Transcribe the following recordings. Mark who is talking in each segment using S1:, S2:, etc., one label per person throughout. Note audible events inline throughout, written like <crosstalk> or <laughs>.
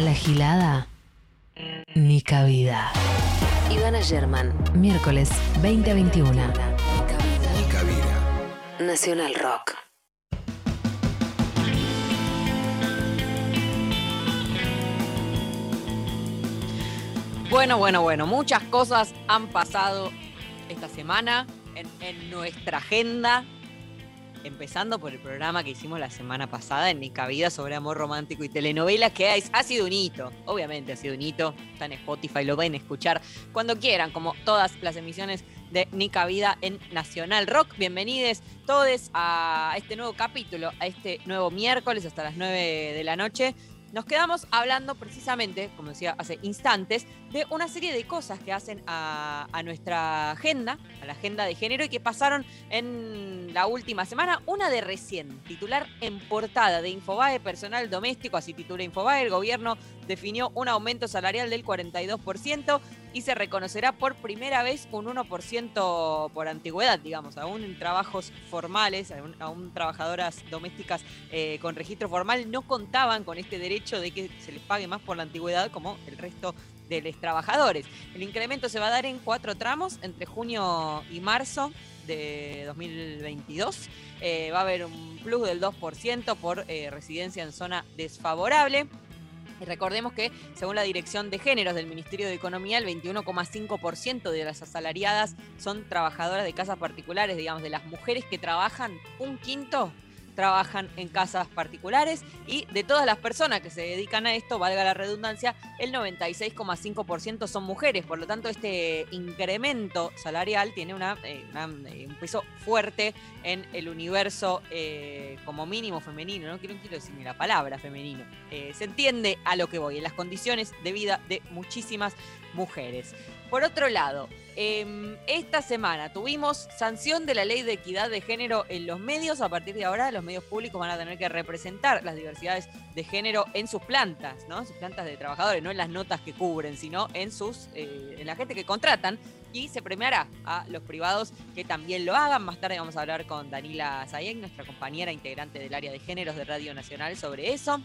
S1: A la gilada, ni cabida. Ivana German, miércoles 2021.
S2: Ni cabida.
S1: Nacional Rock.
S3: Bueno, bueno, bueno, muchas cosas han pasado esta semana en, en nuestra agenda. Empezando por el programa que hicimos la semana pasada en Nica Vida sobre amor romántico y telenovelas, que ha, ha sido un hito. Obviamente ha sido un hito. Está en Spotify, lo pueden escuchar cuando quieran, como todas las emisiones de Nica Vida en Nacional Rock. Bienvenidos todos a este nuevo capítulo, a este nuevo miércoles hasta las 9 de la noche. Nos quedamos hablando precisamente, como decía hace instantes, de una serie de cosas que hacen a, nuestra agenda, a la agenda de género, y que pasaron en la última semana. Una de recién, titular en portada de Infobae, personal doméstico, así titula Infobae, el gobierno definió un aumento salarial del 42% y se reconocerá por primera vez un 1% por antigüedad, digamos, aún en trabajos formales, aún, aún trabajadoras domésticas eh, con registro formal no contaban con este derecho de que se les pague más por la antigüedad como el resto de los trabajadores. El incremento se va a dar en cuatro tramos entre junio y marzo de 2022. Eh, va a haber un plus del 2% por eh, residencia en zona desfavorable. Y recordemos que, según la Dirección de Géneros del Ministerio de Economía, el 21,5% de las asalariadas son trabajadoras de casas particulares, digamos, de las mujeres que trabajan, un quinto trabajan en casas particulares y de todas las personas que se dedican a esto, valga la redundancia, el 96,5% son mujeres. Por lo tanto, este incremento salarial tiene una, eh, eh, un peso fuerte en el universo eh, como mínimo femenino. No quiero, quiero decir ni la palabra femenino. Se entiende a lo que voy, en las condiciones de vida de muchísimas mujeres. Por otro lado, eh, esta semana tuvimos sanción de la ley de equidad de género en los medios. A partir de ahora, los medios públicos van a tener que representar las diversidades de género en sus plantas, ¿no? Sus plantas de trabajadores, no en las notas que cubren, sino en sus, eh, en la gente que contratan. Y se premiará a los privados que también lo hagan. Más tarde vamos a hablar con Danila Zayek, nuestra compañera integrante del área de géneros de Radio Nacional, sobre eso.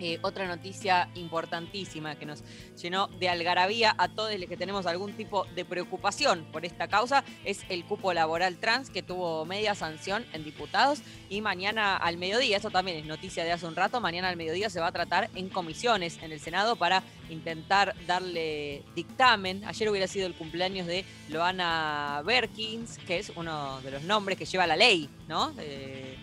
S3: Eh, otra noticia importantísima que nos llenó de algarabía a todos los que tenemos algún tipo de preocupación por esta causa es el cupo laboral trans que tuvo media sanción en diputados y mañana al mediodía, eso también es noticia de hace un rato, mañana al mediodía se va a tratar en comisiones en el Senado para intentar darle dictamen. Ayer hubiera sido el cumpleaños de Loana Berkins, que es uno de los nombres que lleva la ley, ¿no? Eh,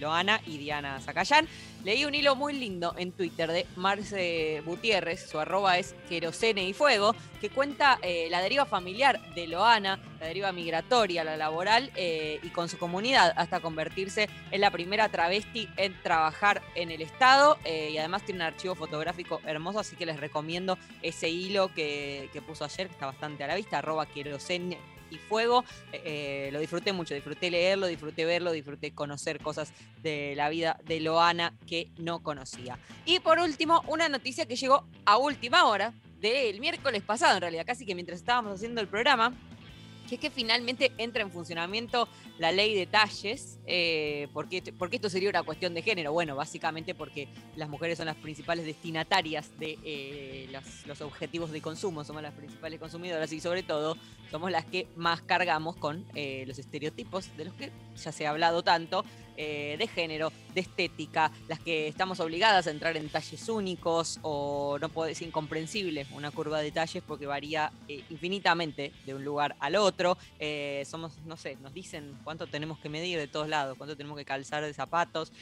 S3: Loana y Diana Zacayán. Leí un hilo muy lindo en Twitter de Marce Gutiérrez, su arroba es querosene y fuego, que cuenta eh, la deriva familiar de Loana, la deriva migratoria, la laboral eh, y con su comunidad hasta convertirse en la primera travesti en trabajar en el Estado eh, y además tiene un archivo fotográfico hermoso, así que les recomiendo ese hilo que, que puso ayer, que está bastante a la vista, arroba querosene y fuego. Eh, lo disfruté mucho, disfruté leerlo, disfruté verlo, disfruté conocer cosas de la vida de Loana que no conocía. Y por último, una noticia que llegó a última hora del miércoles pasado, en realidad, casi que mientras estábamos haciendo el programa, que es que finalmente entra en funcionamiento la ley de talles. Eh, ¿por, qué, por, qué, esto sería una cuestión de género? Bueno, básicamente porque las mujeres son las principales destinatarias de eh, los, los, objetivos de consumo, somos las principales consumidoras y sobre todo somos las que más cargamos con eh, los estereotipos de los que ya se ha hablado tanto, eh, de género, de estética, las que estamos obligadas a entrar en talles únicos o no puede, es incomprensible una curva de talles porque varía eh, infinitamente de un lugar al otro. somos, no sé, nos dicen cuánto tenemos que medir de todos lados, cuánto tenemos que calzar de zapatos,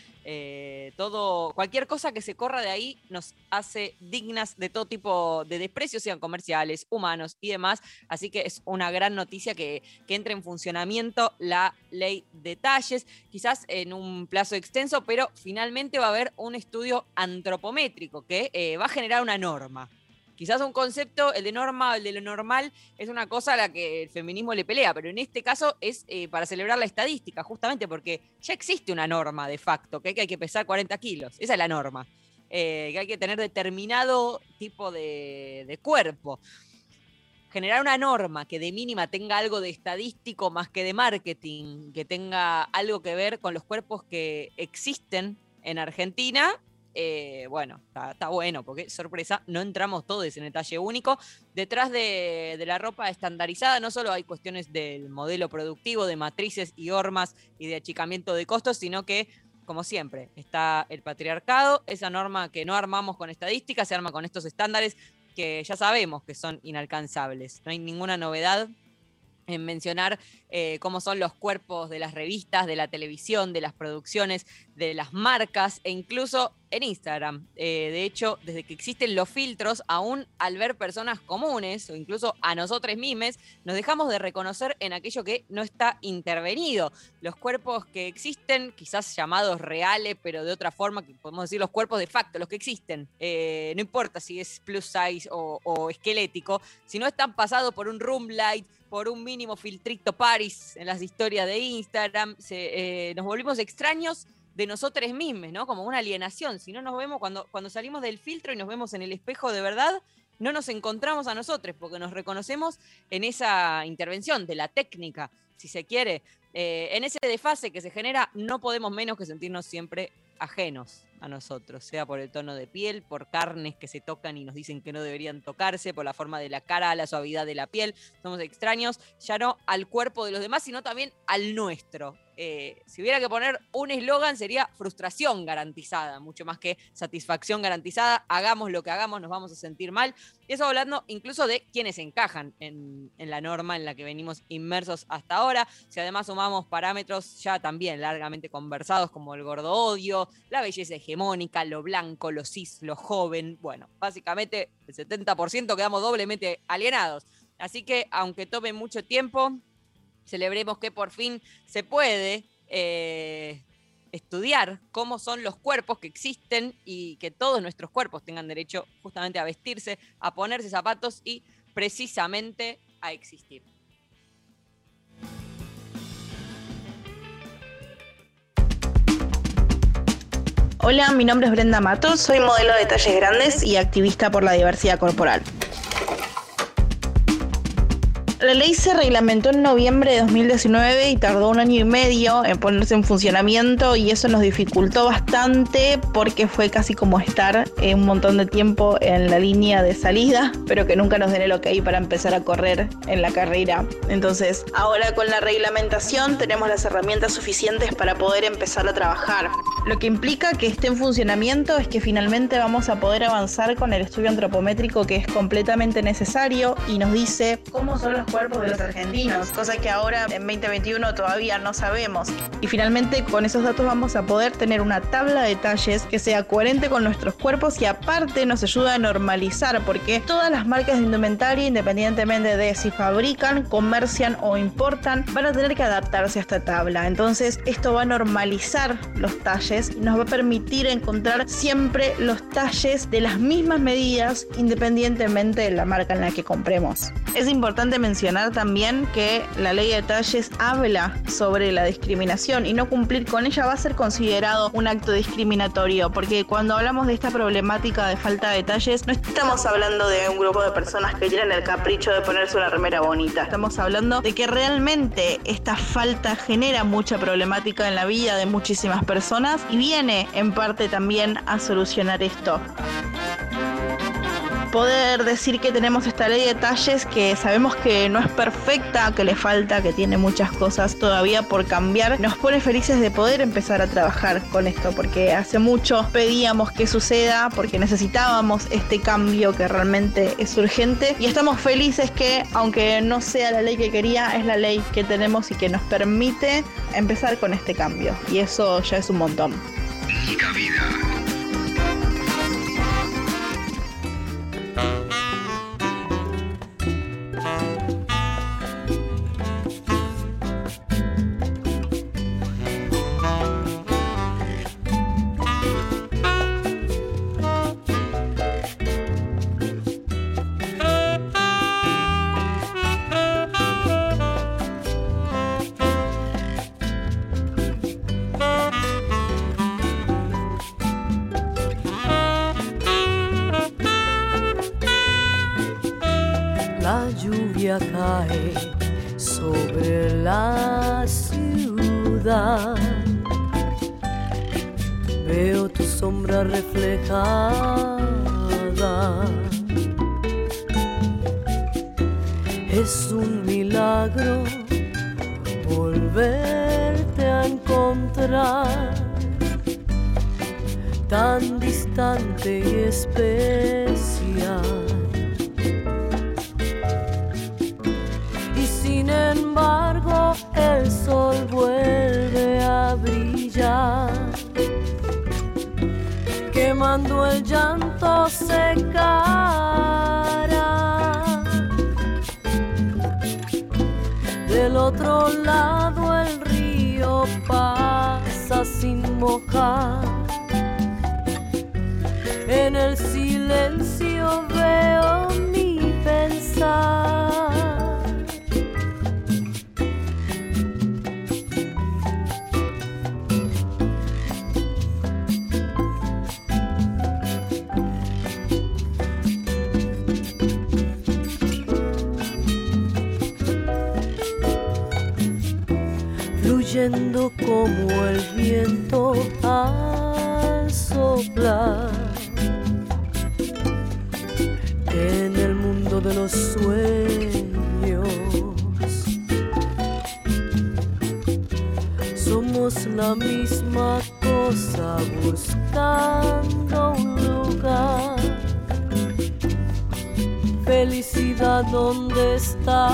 S3: todo, cualquier cosa que se corra de ahí nos hace dignas de todo tipo de desprecios, sean comerciales, humanos y demás. Así que es una gran noticia que, que entre en funcionamiento la ley de talles, quizás en un plazo extenso, pero finalmente va a haber un estudio antropométrico que eh, va a generar una norma. Quizás un concepto, el de norma, el de lo normal, es una cosa a la que el feminismo le pelea, pero en este caso es eh, para celebrar la estadística, justamente porque ya existe una norma de facto, que hay que pesar 40 kilos, esa es la norma, eh, que hay que tener determinado tipo de cuerpo generar una norma que de mínima tenga algo de estadístico más que de marketing, que tenga algo que ver con los cuerpos que existen en Argentina, eh, bueno, está, bueno, porque sorpresa, no entramos todos en detalle único. Detrás de, de, la ropa estandarizada no solo hay cuestiones del modelo productivo, de matrices y hormas y de achicamiento de costos, sino que como siempre, está el patriarcado, esa norma que no armamos con estadísticas, se arma con estos estándares que ya sabemos que son inalcanzables. No hay ninguna novedad en mencionar eh, cómo son los cuerpos de las revistas, de la televisión, de las producciones, de las marcas e incluso en Instagram. Eh, de hecho, desde que existen los filtros, aún al ver personas comunes o incluso a nosotros mismos, nos dejamos de reconocer en aquello que no está intervenido. Los cuerpos que existen, quizás llamados reales, pero de otra forma, que podemos decir los cuerpos de facto, los que existen. Eh, no importa si es plus size o, o esquelético, si no están pasados por un room light, por un mínimo filtrito Paris en las historias de Instagram, eh, nos volvimos extraños de nosotros mismos, ¿no? Como una alienación. Si no nos vemos, cuando, cuando salimos del filtro y nos vemos en el espejo de verdad, no nos encontramos a nosotros, porque nos reconocemos en esa intervención de la técnica, si se quiere. Eh, en ese desfase que se genera, no podemos menos que sentirnos siempre ajenos a nosotros, sea por el tono de piel, por carnes que se tocan y nos dicen que no deberían tocarse, por la forma de la cara, la suavidad de la piel. Somos extraños ya no al cuerpo de los demás, sino también al nuestro. Eh, si hubiera que poner un eslogan sería frustración garantizada, mucho más que satisfacción garantizada. Hagamos lo que hagamos, nos vamos a sentir mal. Y eso hablando incluso de quienes encajan en, la norma en la que venimos inmersos hasta ahora. Si además sumamos parámetros ya también largamente conversados como el gordo odio, la belleza hegemónica, lo blanco, lo cis, lo joven, bueno, básicamente el 70% quedamos doblemente alienados. Así que aunque tome mucho tiempo, celebremos que por fin se puede eh, estudiar cómo son los cuerpos que existen y que todos nuestros cuerpos tengan derecho justamente a vestirse, a ponerse zapatos y precisamente a existir.
S4: Hola, mi nombre es Brenda Matos, soy modelo de talles grandes y activista por la diversidad corporal. La ley se reglamentó en noviembre de 2019 y tardó un año y medio en ponerse en funcionamiento y eso nos dificultó bastante porque fue casi como estar un montón de tiempo en la línea de salida, pero que nunca nos den el ok para empezar a correr en la carrera. Entonces, ahora con la reglamentación tenemos las herramientas suficientes para poder empezar a trabajar. Lo que implica que esté en funcionamiento es que finalmente vamos a poder avanzar con el estudio antropométrico que es completamente necesario y nos dice cómo son los cuerpos de los argentinos, cosa que ahora en 2021 todavía no sabemos. Y finalmente con esos datos vamos a poder tener una tabla de talles que sea coherente con nuestros cuerpos y aparte nos ayuda a normalizar, porque todas las marcas de indumentaria, independientemente de si fabrican, comercian o importan, van a tener que adaptarse a esta tabla. Entonces esto va a normalizar los talles y nos va a permitir encontrar siempre los talles de las mismas medidas independientemente de la marca en la que compremos. Es importante mencionar también que la ley de talles habla sobre la discriminación y no cumplir con ella va a ser considerado un acto discriminatorio, porque cuando hablamos de esta problemática de falta de detalles, no estamos hablando de un grupo de personas que tienen el capricho de ponerse una remera bonita, estamos hablando de que realmente esta falta genera mucha problemática en la vida de muchísimas personas y viene en parte también a solucionar esto poder decir que tenemos esta ley de talles que sabemos que no es perfecta, que le falta, que tiene muchas cosas todavía por cambiar, nos pone felices de poder empezar a trabajar con esto, porque hace mucho pedíamos que suceda, porque necesitábamos este cambio que realmente es urgente y estamos felices que, aunque no sea la ley que quería, es la ley que tenemos y que nos permite empezar con este cambio. Y eso ya es un montón.
S5: como el viento al soplar. En el mundo de los sueños somos la misma cosa buscando un lugar. Felicidad, ¿dónde estará?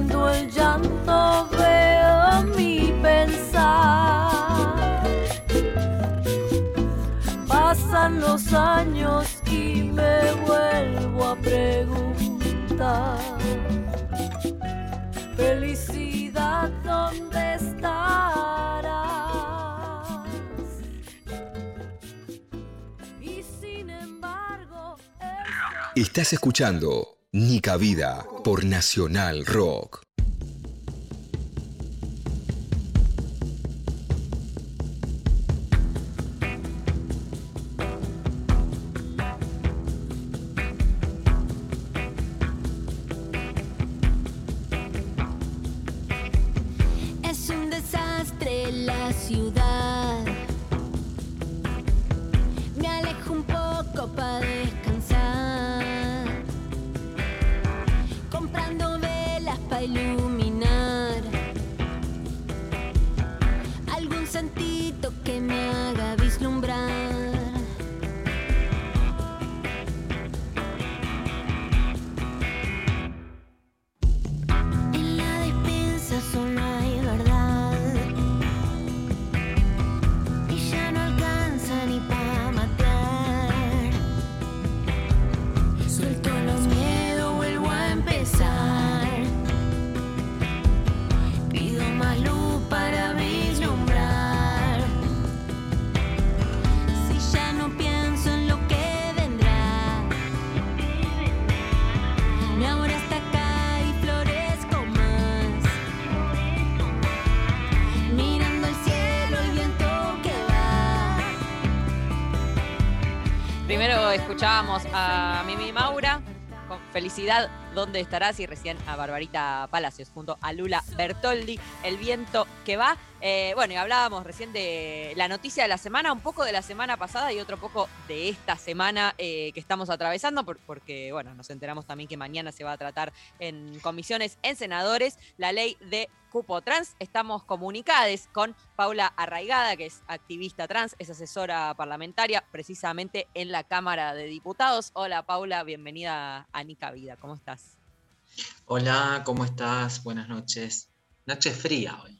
S5: cuando el llanto veo mi pensar. Pasan los años y me vuelvo a preguntar. Felicidad, ¿dónde estarás? Y sin embargo...
S2: Estás escuchando ni cabida por Nacional Rock.
S3: escuchábamos a Mimi Maura con Felicidad, ¿dónde estarás? Y recién a Barbarita Palacios junto a Lula Bertoldi, El viento que va. Eh, bueno, y hablábamos recién de la noticia de la semana, un poco de la semana pasada y otro poco de esta semana eh, que estamos atravesando, porque bueno, nos enteramos también que mañana se va a tratar en comisiones, en senadores, la ley de cupo trans. Estamos comunicadas con Paula Arraigada, que es activista trans, es asesora parlamentaria precisamente en la Cámara de Diputados. Hola Paula, bienvenida a Nica Vida, ¿cómo estás?
S6: Hola, ¿cómo estás? Buenas noches. Noche fría hoy.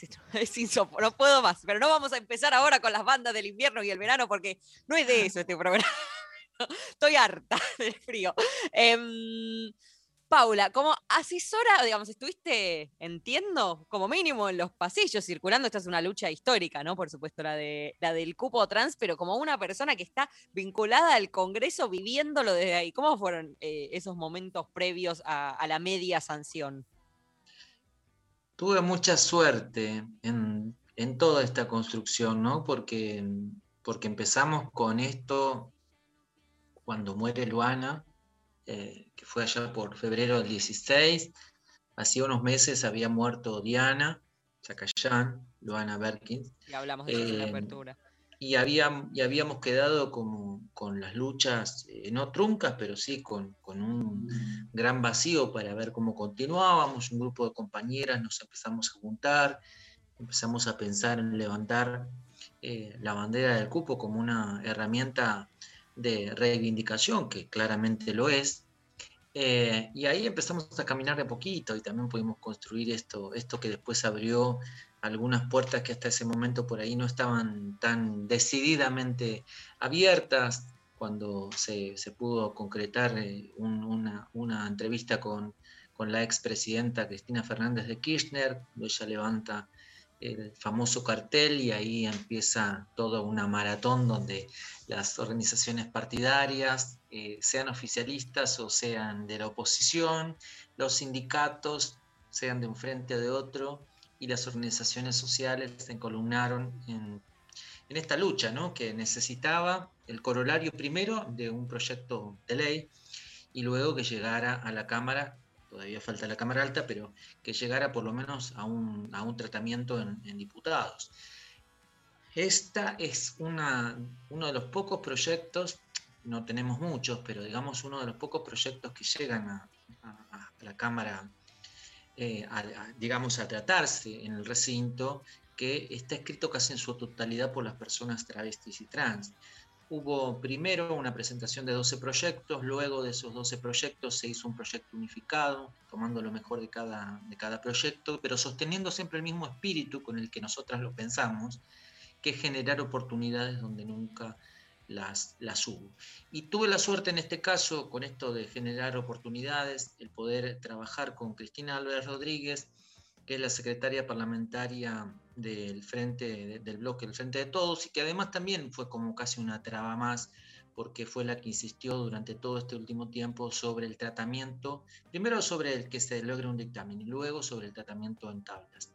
S6: <laughs>
S3: Es insop- no puedo más, pero no vamos a empezar ahora con las bandas del invierno y el verano porque no es de eso este programa. <laughs> Estoy harta <laughs> del frío. Em, Paula, como asesora, digamos, estuviste, entiendo, como mínimo en los pasillos circulando, esta es una lucha histórica, ¿no? Por supuesto, la, de, la del cupo trans, pero como una persona que está vinculada al Congreso viviéndolo desde ahí. ¿Cómo fueron eh, esos momentos previos a, a la media sanción?
S6: Tuve mucha suerte en, en toda esta construcción, ¿no? Porque, porque empezamos con esto cuando muere Luana, eh, que fue allá por febrero del 16. Hacía unos meses había muerto Diana Chacayán, Luana Berkins,
S3: Y hablamos de en la
S6: Eh,
S3: apertura.
S6: y, había- y habíamos quedado como con las luchas, eh, no truncas, pero sí con, con un gran vacío para ver cómo continuábamos. Un grupo de compañeras nos empezamos a juntar, empezamos a pensar en levantar eh, la bandera del cupo como una herramienta de reivindicación, que claramente lo es. Eh, y ahí empezamos a caminar de poquito y también pudimos construir esto, esto que después abrió algunas puertas que hasta ese momento por ahí no estaban tan decididamente abiertas, cuando se, se pudo concretar eh, un- una, una entrevista con, con la expresidenta Cristina Fernández de Kirchner, ella levanta el famoso cartel y ahí empieza toda una maratón donde las organizaciones partidarias, eh, sean oficialistas o sean de la oposición, los sindicatos, sean de un frente o de otro, y las organizaciones sociales se encolumnaron en, en esta lucha, ¿no? que necesitaba el corolario primero de un proyecto de ley y luego que llegara a la Cámara, todavía falta la Cámara Alta, pero que llegara por lo menos a un, a un tratamiento en, diputados. Esta es una, uno de los pocos proyectos, no tenemos muchos, pero digamos uno de los pocos proyectos que llegan a, la Cámara, eh, digamos, a tratarse en el recinto, que está escrito casi en su totalidad por las personas travestis y trans. Hubo primero una presentación de 12 proyectos, luego de esos 12 proyectos se hizo un proyecto unificado, tomando lo mejor de cada, de cada proyecto, pero sosteniendo siempre el mismo espíritu con el que nosotras lo pensamos, que es generar oportunidades donde nunca las, las hubo. Y tuve la suerte en este caso, con esto de generar oportunidades, el poder trabajar con Cristina Álvarez Rodríguez, que es la secretaria parlamentaria del Frente, de- del bloque del Frente de Todos, y que además también fue como casi una traba más, porque fue la que insistió durante todo este último tiempo sobre el tratamiento, primero sobre el que se logre un dictamen y luego sobre el tratamiento en tablas.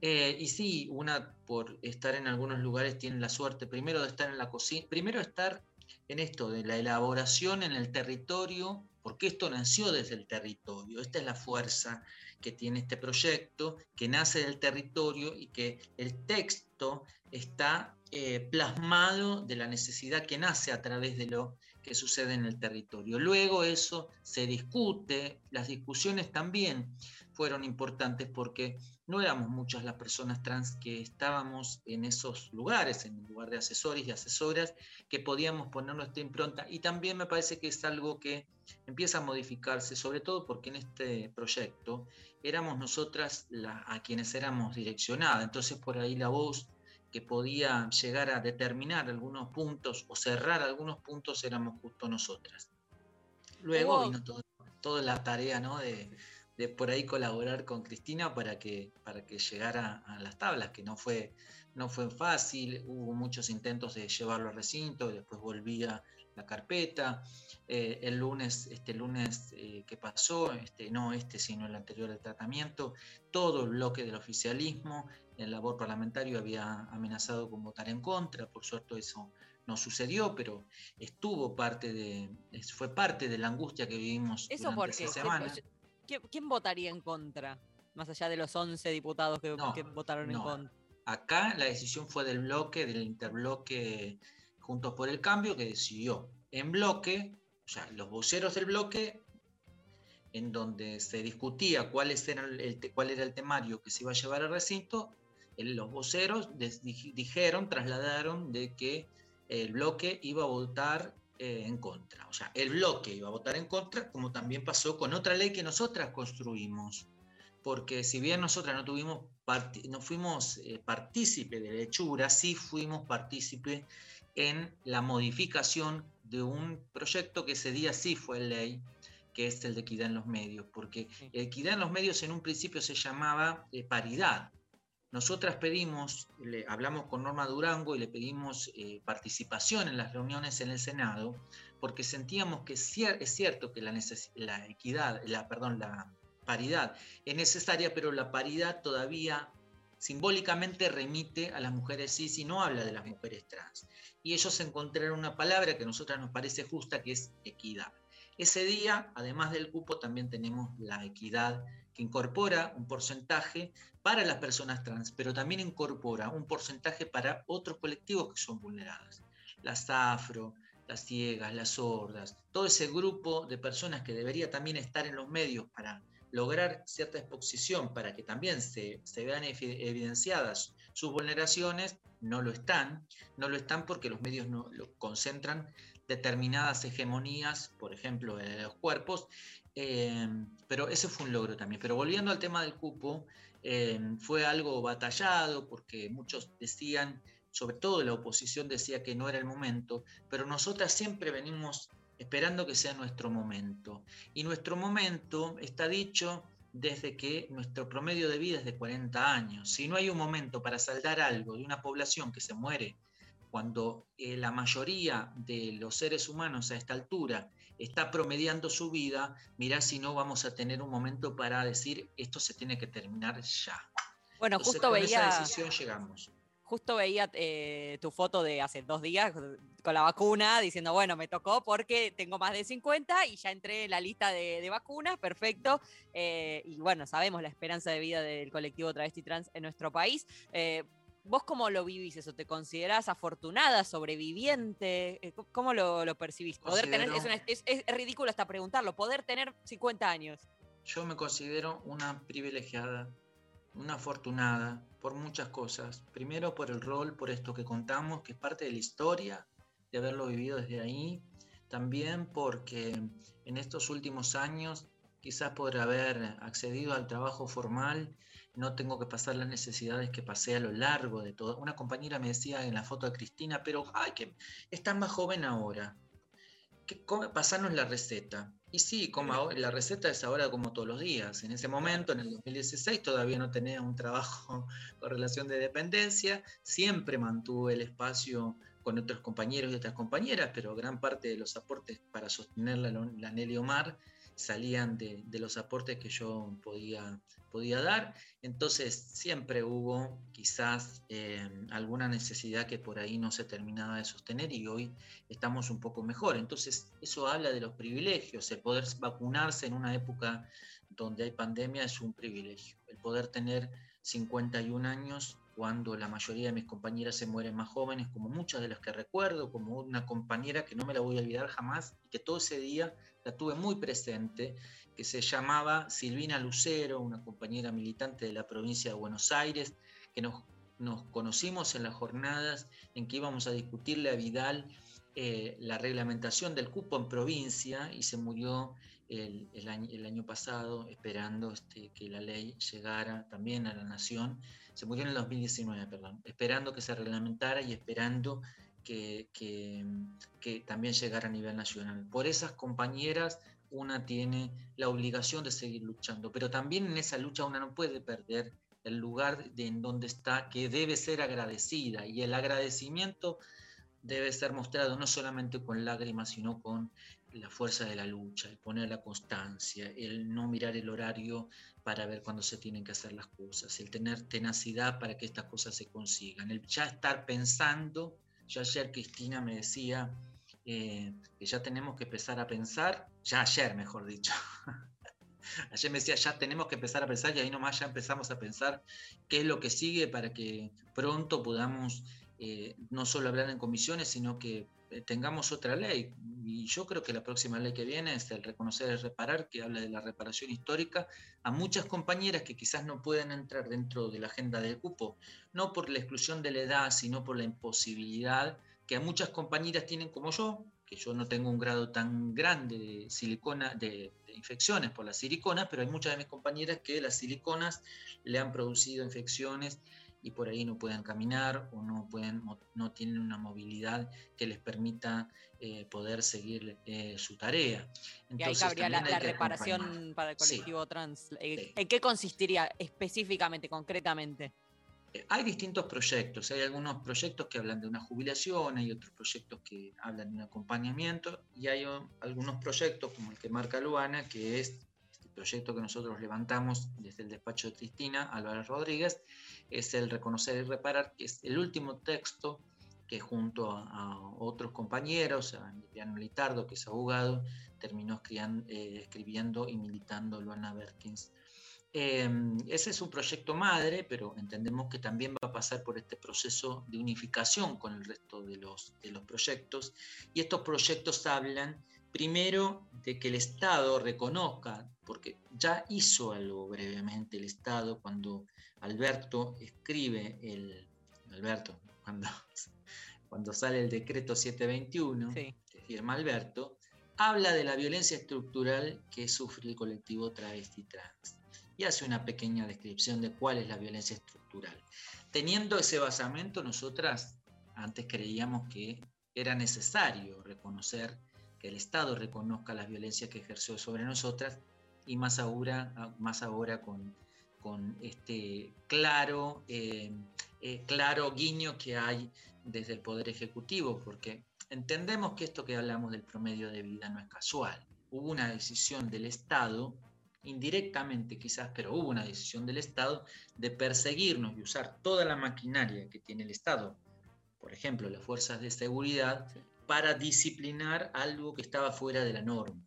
S6: Eh, y sí, una por estar en algunos lugares tiene la suerte primero de estar en la cocina, primero estar en esto de la elaboración en el territorio, porque esto nació desde el territorio, esta es la fuerza que tiene este proyecto, que nace del territorio y que el texto está eh, plasmado de la necesidad que nace a través de lo que sucede en el territorio. Luego eso se discute, las discusiones también fueron importantes porque no éramos muchas las personas trans que estábamos en esos lugares, en el lugar de asesores y asesoras, que podíamos poner nuestra impronta. Y también me parece que es algo que empieza a modificarse, sobre todo porque en este proyecto éramos nosotras la- a quienes éramos direccionadas. Entonces por ahí la voz que podía llegar a determinar algunos puntos o cerrar algunos puntos éramos justo nosotras. Luego vino todo- toda la tarea ¿no? de, de por ahí colaborar con Cristina para que, para que llegara a las tablas, que no fue, no fue fácil, hubo muchos intentos de llevarlo al recinto, después volvía la carpeta. Eh, el lunes, este lunes eh, que pasó, este, no este, sino el anterior del tratamiento, todo el bloque del oficialismo, el labor parlamentario había amenazado con votar en contra, por suerte eso no sucedió, pero estuvo parte de, fue parte de la angustia que vivimos
S3: Eso
S6: durante
S3: porque.
S6: esa semana.
S3: ¿Quién, quién votaría en contra? Más allá de los 11 diputados que,
S6: No,
S3: que votaron en contra.
S6: Acá la decisión fue del bloque, del interbloque Juntos por el Cambio, que decidió en bloque, o sea, los voceros del bloque, en donde se discutía cuáles eran el cuál era el temario que se iba a llevar al recinto, los voceros dijeron, trasladaron de que el bloque iba a votar eh, en contra. O sea, el bloque iba a votar en contra, como también pasó con otra ley que nosotras construimos porque si bien nosotras no tuvimos no fuimos eh, partícipe de la hechura, sí fuimos partícipe en la modificación de un proyecto que ese día sí fue ley, que es el de equidad en los medios, porque equidad en los medios en un principio se llamaba eh, paridad. Nosotras pedimos, le, hablamos con Norma Durango y le pedimos eh, participación en las reuniones en el Senado, porque sentíamos que es cierto que la, la equidad, la, la paridad es necesaria, pero la paridad todavía simbólicamente remite a las mujeres cis y no habla de las mujeres trans. Y ellos encontraron una palabra que a nosotras nos parece justa, que es equidad. Ese día, además del cupo, también tenemos la equidad que incorpora un porcentaje para las personas trans, pero también incorpora un porcentaje para otros colectivos que son vulnerados. Las afro, las ciegas, las sordas, todo ese grupo de personas que debería también estar en los medios para lograr cierta exposición para que también se, se vean evi- evidenciadas sus vulneraciones, no lo están. No lo están porque los medios no lo concentran determinadas hegemonías, por ejemplo, en los cuerpos, eh, pero ese fue un logro también. Pero volviendo al tema del cupo, eh, fue algo batallado porque muchos decían, sobre todo la oposición decía que no era el momento, pero nosotras siempre venimos esperando que sea nuestro momento. Y nuestro momento está dicho desde que nuestro promedio de vida es de 40 años. Si no hay un momento para saldar algo de una población que se muere cuando eh, la mayoría de los seres humanos a esta altura está promediando su vida, mirá si no vamos a tener un momento para decir esto se tiene que terminar ya.
S3: Bueno,
S6: Entonces,
S3: justo
S6: con esa
S3: veía.
S6: decisión llegamos.
S3: Justo veía eh, tu foto de hace dos días con la vacuna, diciendo, bueno, me tocó porque tengo más de 50 y ya entré en la lista de, de vacunas, perfecto. Eh, y bueno, sabemos la esperanza de vida del colectivo travesti trans en nuestro país. ¿Vos cómo lo vivís eso? ¿Te considerás afortunada, sobreviviente? Eh, ¿Cómo lo, lo percibís? Poder tener, es,
S6: Considero-
S3: una- es- es ridículo hasta preguntarlo, poder tener 50 años.
S6: Yo me considero una privilegiada, una afortunada por muchas cosas. Primero por el rol, por esto que contamos, que es parte de la historia, de haberlo vivido desde ahí. También porque en estos últimos años, quizás por haber accedido al trabajo formal, no tengo que pasar las necesidades que pasé a lo largo de todo. Una compañera me decía en la foto de Cristina, pero ay, que estás más joven ahora. ¿Qué, cómo- pasanos la receta. Y sí, como ahora- la receta es ahora como todos los días. En ese momento, en el 2016, todavía no tenía un trabajo <laughs> con relación de dependencia. Siempre mantuve el espacio con otros compañeros y otras compañeras, pero gran parte de los aportes para sostener la, la Nelly Omar salían de, los aportes que yo podía, podía dar. Entonces siempre hubo quizás eh, alguna necesidad que por ahí no se terminaba de sostener y hoy estamos un poco mejor. Entonces eso habla de los privilegios. El poder vacunarse en una época donde hay pandemia es un privilegio. El poder tener 51 años cuando la mayoría de mis compañeras se mueren más jóvenes, como muchas de las que recuerdo, como una compañera que no me la voy a olvidar jamás y que todo ese día la tuve muy presente, que se llamaba Silvina Lucero, una compañera militante de la provincia de Buenos Aires, que nos, nos conocimos en las jornadas en que íbamos a discutirle a Vidal eh, la reglamentación del cupo en provincia y se murió el, el año, el año pasado esperando este, que la ley llegara también a la nación. Se murió en el 2019, perdón, esperando que se reglamentara y esperando que, que, que también llegara a nivel nacional. Por esas compañeras una tiene la obligación de seguir luchando, pero también en esa lucha una no puede perder el lugar de en donde está, que debe ser agradecida y el agradecimiento debe ser mostrado no solamente con lágrimas, sino con la fuerza de la lucha, el poner la constancia, el no mirar el horario para ver cuándo se tienen que hacer las cosas, el tener tenacidad para que estas cosas se consigan, el ya estar pensando. Ya ayer Cristina me decía eh, que ya tenemos que empezar a pensar, ya ayer mejor dicho, <laughs> ayer me decía ya tenemos que empezar a pensar y ahí nomás ya empezamos a pensar qué es lo que sigue para que pronto podamos eh, no solo hablar en comisiones, sino que eh, tengamos otra ley. Y yo creo que la próxima ley que viene es el reconocer y reparar, que habla de la reparación histórica a muchas compañeras que quizás no pueden entrar dentro de la agenda del cupo, no por la exclusión de la edad, sino por la imposibilidad que a muchas compañeras tienen como yo, que yo no tengo un grado tan grande de silicona, de, de infecciones por las siliconas, pero hay muchas de mis compañeras que las siliconas le han producido infecciones y por ahí no pueden caminar o no, pueden, no tienen una movilidad que les permita eh, poder seguir eh, su tarea.
S3: y ahí cabría la, la reparación acompañar. para el colectivo sí. trans. Sí. ¿En qué consistiría específicamente, concretamente?
S6: Eh, hay distintos proyectos, hay algunos proyectos que hablan de una jubilación, hay otros proyectos que hablan de un acompañamiento y hay algunos proyectos como el que marca Luana, que es proyecto que nosotros levantamos desde el despacho de Cristina Álvarez Rodríguez, es el reconocer y reparar, que es el último texto que junto a, otros compañeros, a Emiliano Litardo, que es abogado, terminó eh, escribiendo y militando Luana Berkins. Eh, ese es un proyecto madre, pero entendemos que también va a pasar por este proceso de unificación con el resto de los, de los proyectos. Y estos proyectos hablan primero de que el Estado reconozca, porque ya hizo algo brevemente el Estado cuando Alberto escribe el. Alberto, cuando, <laughs> cuando sale el decreto 721, sí. que firma Alberto, habla de la violencia estructural que sufre el colectivo travesti trans y hace una pequeña descripción de cuál es la violencia estructural. Teniendo ese basamento, nosotras antes creíamos que era necesario reconocer que el Estado reconozca las violencias que ejerció sobre nosotras y más ahora, más ahora con, con este claro, eh, eh, claro guiño que hay desde el Poder Ejecutivo, porque entendemos que esto que hablamos del promedio de vida no es casual. Hubo una decisión del Estado indirectamente quizás, pero hubo una decisión del Estado de perseguirnos y usar toda la maquinaria que tiene el Estado, por ejemplo, las fuerzas de seguridad, para disciplinar algo que estaba fuera de la norma.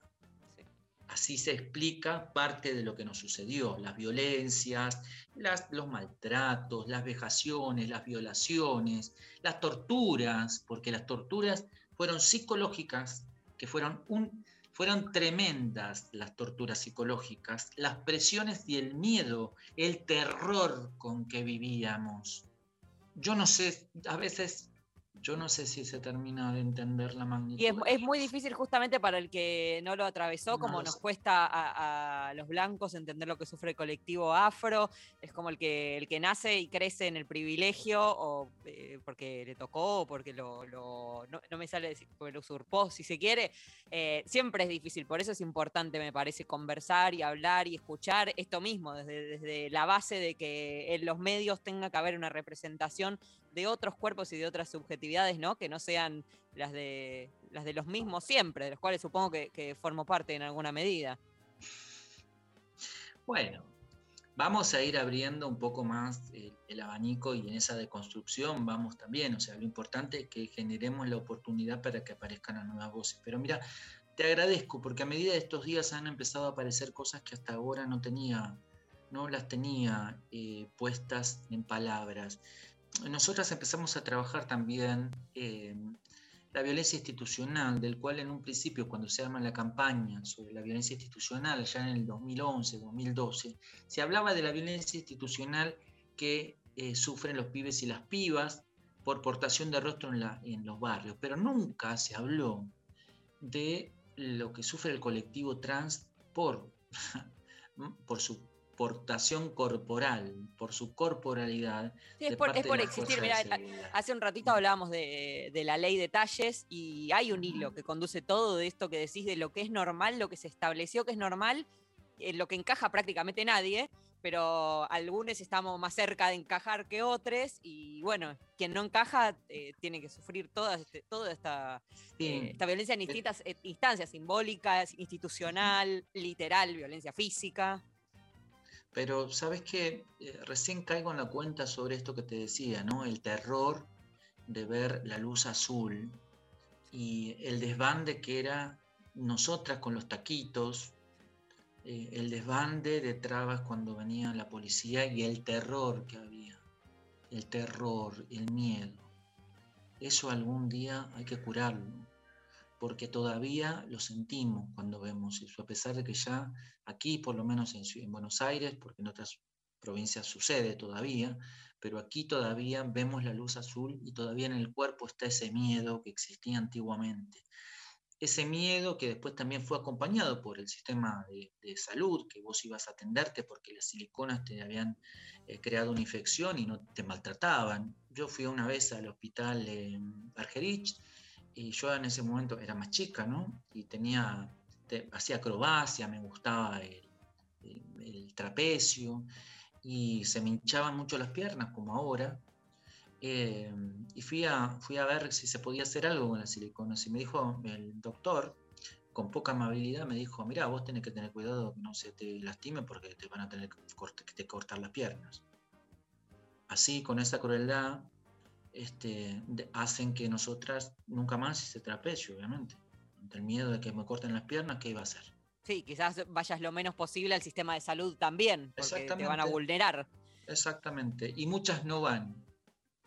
S6: Sí. Así se explica parte de lo que nos sucedió, las violencias, las, los maltratos, las vejaciones, las violaciones, las torturas, porque las torturas fueron psicológicas, que fueron un, fueron tremendas las torturas psicológicas, las presiones y el miedo, el terror con que vivíamos. Yo no sé, a veces yo no sé si se termina de entender la magnitud.
S3: Y es, es muy difícil justamente para el que no lo atravesó, no como lo nos sé. cuesta a, a, los blancos entender lo que sufre el colectivo afro, es como el que, el que nace y crece en el privilegio, o eh, porque le tocó, o porque lo, lo no, no, me sale decir, porque lo usurpó, si se quiere, eh, siempre es difícil, por eso es importante, me parece, conversar y hablar y escuchar esto mismo, desde, desde la base de que en los medios tenga que haber una representación de otros cuerpos y de otras subjetividades, ¿no? Que no sean las de, las de los mismos siempre, de los cuales supongo que, formo parte en alguna medida.
S6: Bueno, vamos a ir abriendo un poco más el, el, abanico y en esa deconstrucción vamos también, o sea, lo importante es que generemos la oportunidad para que aparezcan las nuevas voces. Pero mira, te agradezco porque a medida de estos días han empezado a aparecer cosas que hasta ahora no tenía, no las tenía eh, puestas en palabras nosotras empezamos a trabajar también eh, la violencia institucional, del cual en un principio, cuando se arma la campaña sobre la violencia institucional, ya en el 2011, 2012, se hablaba de la violencia institucional que eh, sufren los pibes y las pibas por portación de rostro en, en los barrios, pero nunca se habló de lo que sufre el colectivo trans por, <laughs> por su portación corporal, por su corporalidad.
S3: Sí, es por, es por existir. Mira, hace un ratito hablábamos de, de, la ley de talles y hay un hilo que conduce todo de esto que decís de lo que es normal, lo que se estableció que es normal, en lo que encaja prácticamente nadie, pero algunos estamos más cerca de encajar que otros y bueno, quien no encaja eh, tiene que sufrir toda, este, toda esta, sí. eh, esta violencia en distintas eh, instancias, simbólicas, institucional, literal, violencia física.
S6: Pero sabes que eh, recién caigo en la cuenta sobre esto que te decía, ¿no? El terror de ver la luz azul y el desbande que era nosotras con los taquitos, eh, el desbande de trabas cuando venía la policía y el terror que había, el terror, el miedo. Eso algún día hay que curarlo, porque todavía lo sentimos cuando vemos eso, a pesar de que ya aquí, por lo menos en, en Buenos Aires, porque en otras provincias sucede todavía, pero aquí todavía vemos la luz azul y todavía en el cuerpo está ese miedo que existía antiguamente. Ese miedo que después también fue acompañado por el sistema de, de salud, que vos ibas a atenderte porque las siliconas te habían eh, creado una infección y no te maltrataban. Yo fui una vez al hospital en Argerich y yo en ese momento era más chica, ¿no? Y tenía, te- hacía acrobacia, me gustaba el, el- el trapecio y se me hinchaban mucho las piernas como ahora. Eh, y fui a, fui a ver si se podía hacer algo con las siliconas y me dijo el doctor, con poca amabilidad, me dijo, mira, vos tenés que tener cuidado que no se te lastime porque te van a tener que, cortar las piernas. Así, con esa crueldad, este, de- hacen que nosotras nunca más hice trapecio, obviamente. Ante el miedo de que me corten las piernas, ¿qué iba a hacer?
S3: Sí, quizás vayas lo menos posible al sistema de salud también, porque te van a vulnerar.
S6: Exactamente. Y muchas no van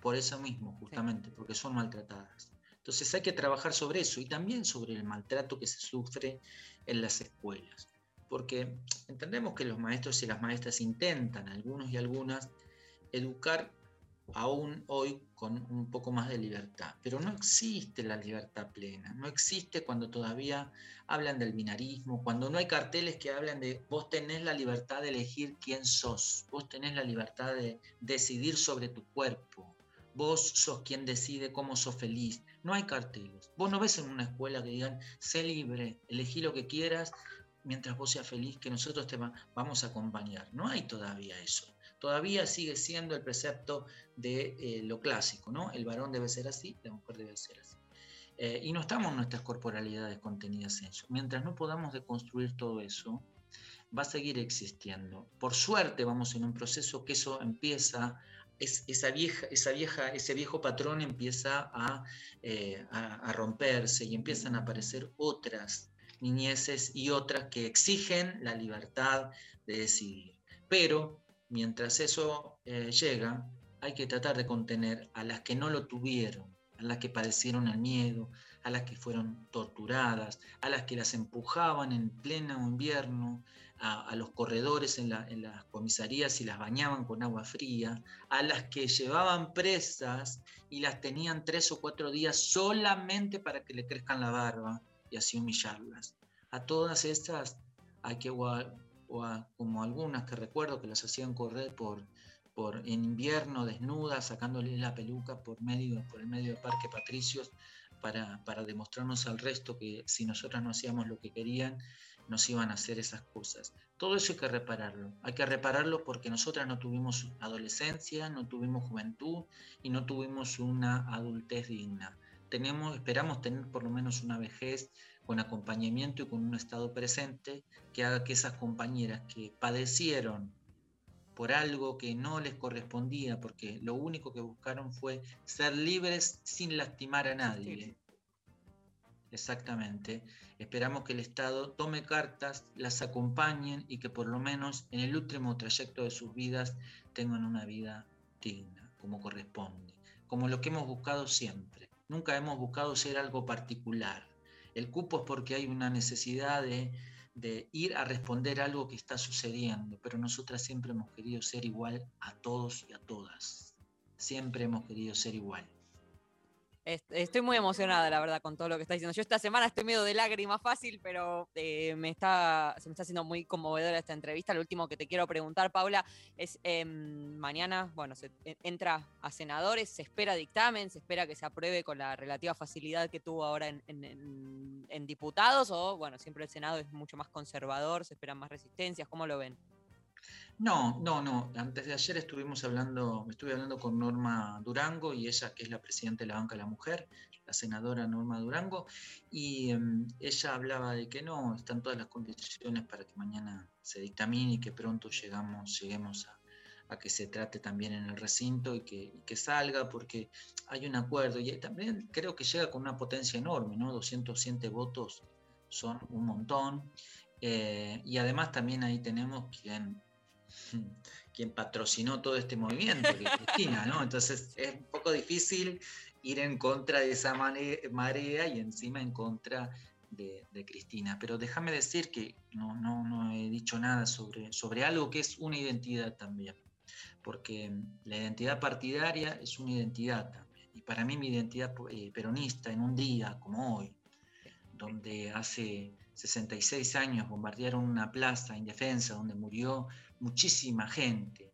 S6: por eso mismo, justamente, porque son maltratadas. Entonces hay que trabajar sobre eso y también sobre el maltrato que se sufre en las escuelas. Porque entendemos que los maestros y las maestras intentan, algunos y algunas, educar aún hoy con un poco más de libertad. Pero no existe la libertad plena, no existe cuando todavía hablan del binarismo, cuando no hay carteles que hablan de vos tenés la libertad de elegir quién sos, vos tenés la libertad de decidir sobre tu cuerpo, vos sos quien decide cómo sos feliz. No hay carteles. Vos no ves en una escuela que digan, sé libre, elegí lo que quieras mientras vos seas feliz, que nosotros te va- vamos a acompañar. No hay todavía eso. Todavía sigue siendo el precepto de eh, lo clásico, ¿no? El varón debe ser así, la mujer debe ser así. Eh, y no estamos nuestras corporalidades contenidas en eso. Mientras no podamos deconstruir todo eso, va a seguir existiendo. Por suerte vamos en un proceso que eso empieza, es, esa vieja, esa vieja, ese viejo patrón empieza a, eh, a, a romperse y empiezan a aparecer otras niñeces y otras que exigen la libertad de decidir. Pero mientras eso eh, llega, hay que tratar de contener a las que no lo tuvieron, a las que padecieron el miedo, a las que fueron torturadas, a las que las empujaban en pleno invierno, a, los corredores en las comisarías y las bañaban con agua fría, a las que llevaban presas y las tenían tres o cuatro días solamente para que le crezcan la barba y así humillarlas. A todas estas hay que, o como algunas que recuerdo que las hacían correr por, por en invierno desnudas, sacándoles la peluca por, medio, por el medio de Parque Patricios, para, para demostrarnos al resto que si nosotras no hacíamos lo que querían, nos iban a hacer esas cosas. Todo eso hay que repararlo. Hay que repararlo porque nosotras no tuvimos adolescencia, no tuvimos juventud y no tuvimos una adultez digna. Tenemos, esperamos tener por lo menos una vejez con acompañamiento y con un estado presente que haga que esas compañeras que padecieron por algo que no les correspondía, porque lo único que buscaron fue ser libres sin lastimar a nadie. Exactamente. Esperamos que el Estado tome cartas, las acompañen y que por lo menos en el último trayecto de sus vidas tengan una vida digna, como corresponde, como lo que hemos buscado siempre. Nunca hemos buscado ser algo particular. El cupo es porque hay una necesidad de, ir a responder algo que está sucediendo, pero nosotras siempre hemos querido ser igual a todos y a todas. Siempre hemos querido ser igual.
S3: Est- Estoy muy emocionada, la verdad, con todo lo que está diciendo. Yo esta semana estoy medio de lágrima fácil, pero eh, me está, se me está haciendo muy conmovedora esta entrevista. Lo último que te quiero preguntar, Paula, es em, mañana, bueno, se e- entra a senadores, se espera dictamen, se espera que se apruebe con la relativa facilidad que tuvo ahora en- en diputados, o bueno, siempre el Senado es mucho más conservador, se esperan más resistencias, ¿cómo lo ven?
S6: No, no, no. Antes de ayer estuvimos hablando, estuve hablando con Norma Durango y ella que es la presidenta de la Banca de la Mujer, la senadora Norma Durango, y em, ella hablaba de que no, están todas las condiciones para que mañana se dictamine y que pronto llegamos, lleguemos a, que se trate también en el recinto y que, que salga, porque hay un acuerdo y también creo que llega con una potencia enorme, ¿no? 207 votos son un montón. eh, y además también ahí tenemos quien, <laughs> quien patrocinó todo este movimiento, que es Cristina, ¿no? Entonces es un poco difícil ir en contra de esa marea y encima en contra de, de Cristina. Pero déjame decir que no, no, no he dicho nada sobre, sobre algo que es una identidad también, porque la identidad partidaria es una identidad también. Y para mí mi identidad eh, peronista en un día como hoy, donde hace 66 años bombardearon una plaza indefensa, donde murió muchísima gente,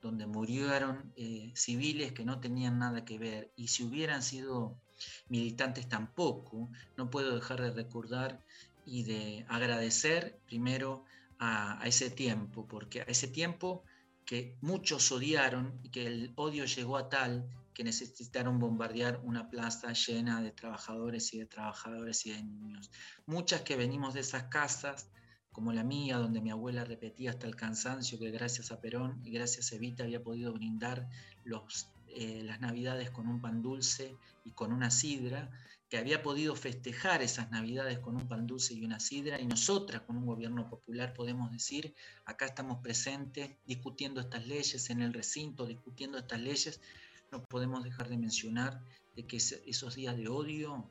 S6: donde murieron eh, civiles que no tenían nada que ver, y si hubieran sido militantes tampoco, no puedo dejar de recordar y de agradecer primero a, a ese tiempo, porque a ese tiempo que muchos odiaron y que el odio llegó a tal que necesitaron bombardear una plaza llena de trabajadores y de trabajadores y de niños. Muchas que venimos de esas casas, como la mía, donde mi abuela repetía hasta el cansancio que gracias a Perón y gracias a Evita había podido brindar los, eh, las navidades con un pan dulce y con una sidra, que había podido festejar esas navidades con un pan dulce y una sidra, y nosotras con un gobierno popular podemos decir, acá estamos presentes discutiendo estas leyes en el recinto, discutiendo estas leyes, no podemos dejar de mencionar de que esos días de odio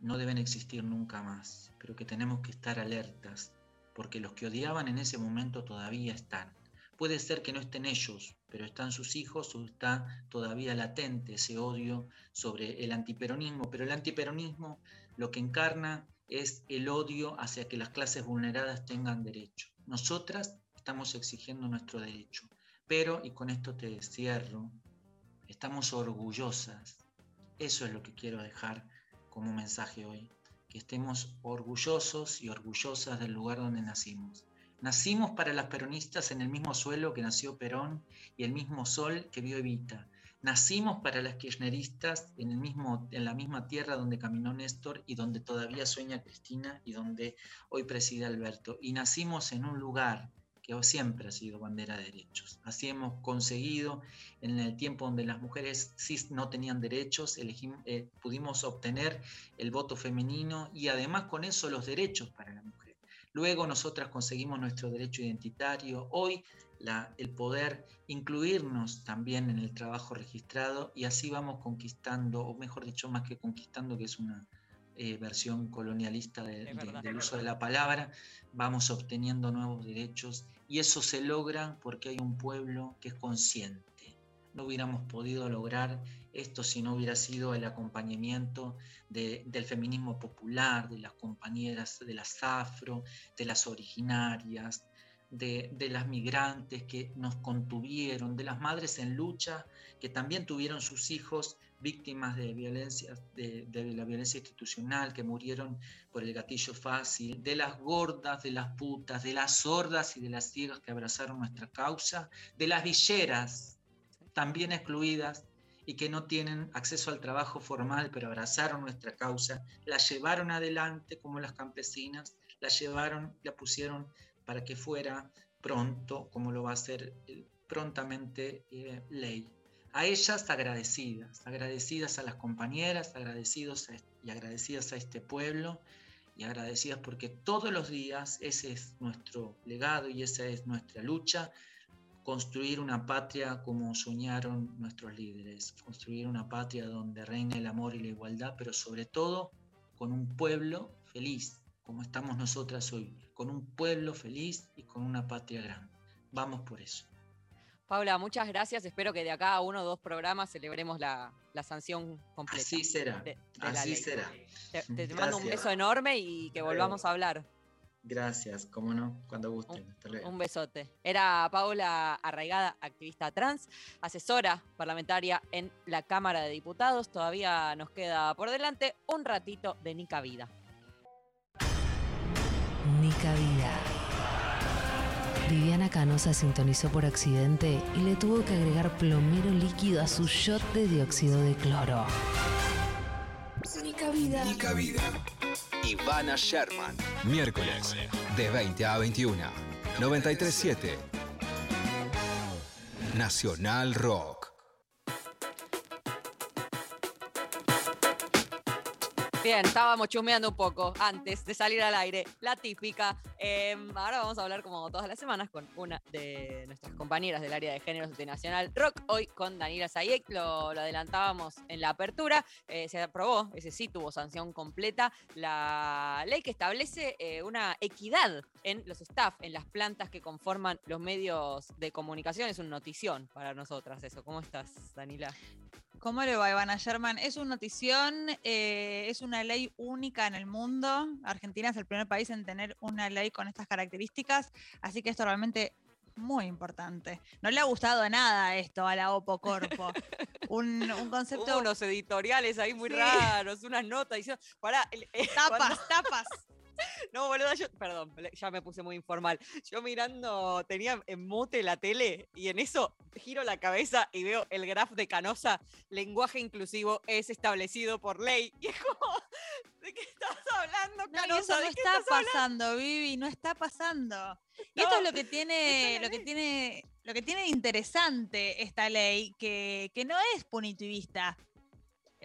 S6: no deben existir nunca más, pero que tenemos que estar alertas, porque los que odiaban en ese momento todavía están. Puede ser que no estén ellos, pero están sus hijos o está todavía latente ese odio sobre el antiperonismo, pero el antiperonismo lo que encarna es el odio hacia que las clases vulneradas tengan derecho. Nosotras estamos exigiendo nuestro derecho, pero, y con esto te cierro, estamos orgullosas. Eso es lo que quiero dejar como mensaje hoy, que estemos orgullosos y orgullosas del lugar donde nacimos. Nacimos para las peronistas en el mismo suelo que nació Perón y el mismo sol que vio Evita. Nacimos para las kirchneristas en, el mismo, en la misma tierra donde caminó Néstor y donde todavía sueña Cristina y donde hoy preside Alberto. Y nacimos en un lugar que siempre ha sido bandera de derechos. Así hemos conseguido en el tiempo donde las mujeres cis no tenían derechos, elegim- eh, pudimos obtener el voto femenino y además con eso los derechos para la mujer. Luego nosotras conseguimos nuestro derecho identitario, hoy la- el poder incluirnos también en el trabajo registrado y así vamos conquistando, o mejor dicho, más que conquistando, que es una eh, versión colonialista de- de-
S3: verdad.
S6: del uso de la palabra, vamos obteniendo nuevos derechos y eso se logra porque hay un pueblo que es consciente. No hubiéramos podido lograr esto si no hubiera sido el acompañamiento de- del feminismo popular, de las compañeras de las afro, de las originarias, de las migrantes que nos contuvieron, de las madres en lucha que también tuvieron sus hijos víctimas de violencia, de, la violencia institucional, que murieron por el gatillo fácil, de las gordas, de las putas, de las sordas y de las ciegas que abrazaron nuestra causa, de las villeras, también excluidas y que no tienen acceso al trabajo formal, pero abrazaron nuestra causa, la llevaron adelante como las campesinas, la llevaron, la pusieron para que fuera pronto, como lo va a ser eh, prontamente eh, ley. A ellas agradecidas, agradecidas a las compañeras, agradecidos y agradecidas a este pueblo y agradecidas porque todos los días ese es nuestro legado y esa es nuestra lucha, construir una patria como soñaron nuestros líderes, construir una patria donde reine el amor y la igualdad, pero sobre todo con un pueblo feliz, como estamos nosotras hoy, con un pueblo feliz y con una patria grande. Vamos por eso.
S3: Paula, muchas gracias. Espero que de acá a uno o dos programas celebremos la, la sanción completa.
S6: Así será,
S3: de- de la
S6: así será.
S3: Te, te mando un beso enorme y que volvamos a hablar.
S6: Gracias, cómo no, cuando gusten. Hasta luego.
S3: Un besote. Era Paula Arraigada, activista trans, asesora parlamentaria en la Cámara de Diputados. Todavía nos queda por delante un ratito de Nica Vida.
S1: Nica Vida. Viviana Canosa sintonizó por accidente y le tuvo que agregar plomero líquido a su shot de dióxido de cloro. Nica Vida.
S2: Nica Vida. Ivana Sherman. Miércoles, de 20 a 21. 937. Nacional Rock.
S3: Bien, estábamos chumeando un poco antes de salir al aire, la típica. Eh, ahora vamos a hablar como todas las semanas con una de nuestras compañeras del área de géneros de Nacional Rock, hoy con Daniela Sayek, lo, lo adelantábamos en la apertura, eh, se aprobó, ese sí tuvo sanción completa, la ley que establece eh, una equidad en los staff, en las plantas que conforman los medios de comunicación, es una notición para nosotras eso. ¿Cómo estás, Daniela?
S7: ¿Cómo le va, Ivana Sherman? Es una notición, eh, es una ley única en el mundo. Argentina es el primer país en tener una ley con estas características, así que esto realmente muy importante. No le ha gustado nada esto a la Opo Corpo. <laughs> Un, un concepto.
S3: Hubo unos editoriales ahí muy
S7: Sí.
S3: raros, unas notas diciendo, pará, el- eh, cuando-
S7: Tapas, tapas. <laughs>
S3: No, boludo, yo, perdón, ya me puse muy informal. Yo mirando, tenía en mute la tele y en eso giro la cabeza y veo el graph de Canosa, lenguaje inclusivo es establecido por ley. <laughs> Y es como, ¿de qué estás hablando,
S7: No,
S3: Canosa?
S7: eso no
S3: ¿De qué
S7: está
S3: hablando?
S7: pasando, Vivi, no está pasando. Y esto
S3: No,
S7: es lo que tiene, lo que tiene, lo que tiene de interesante esta ley, que, que no es punitivista.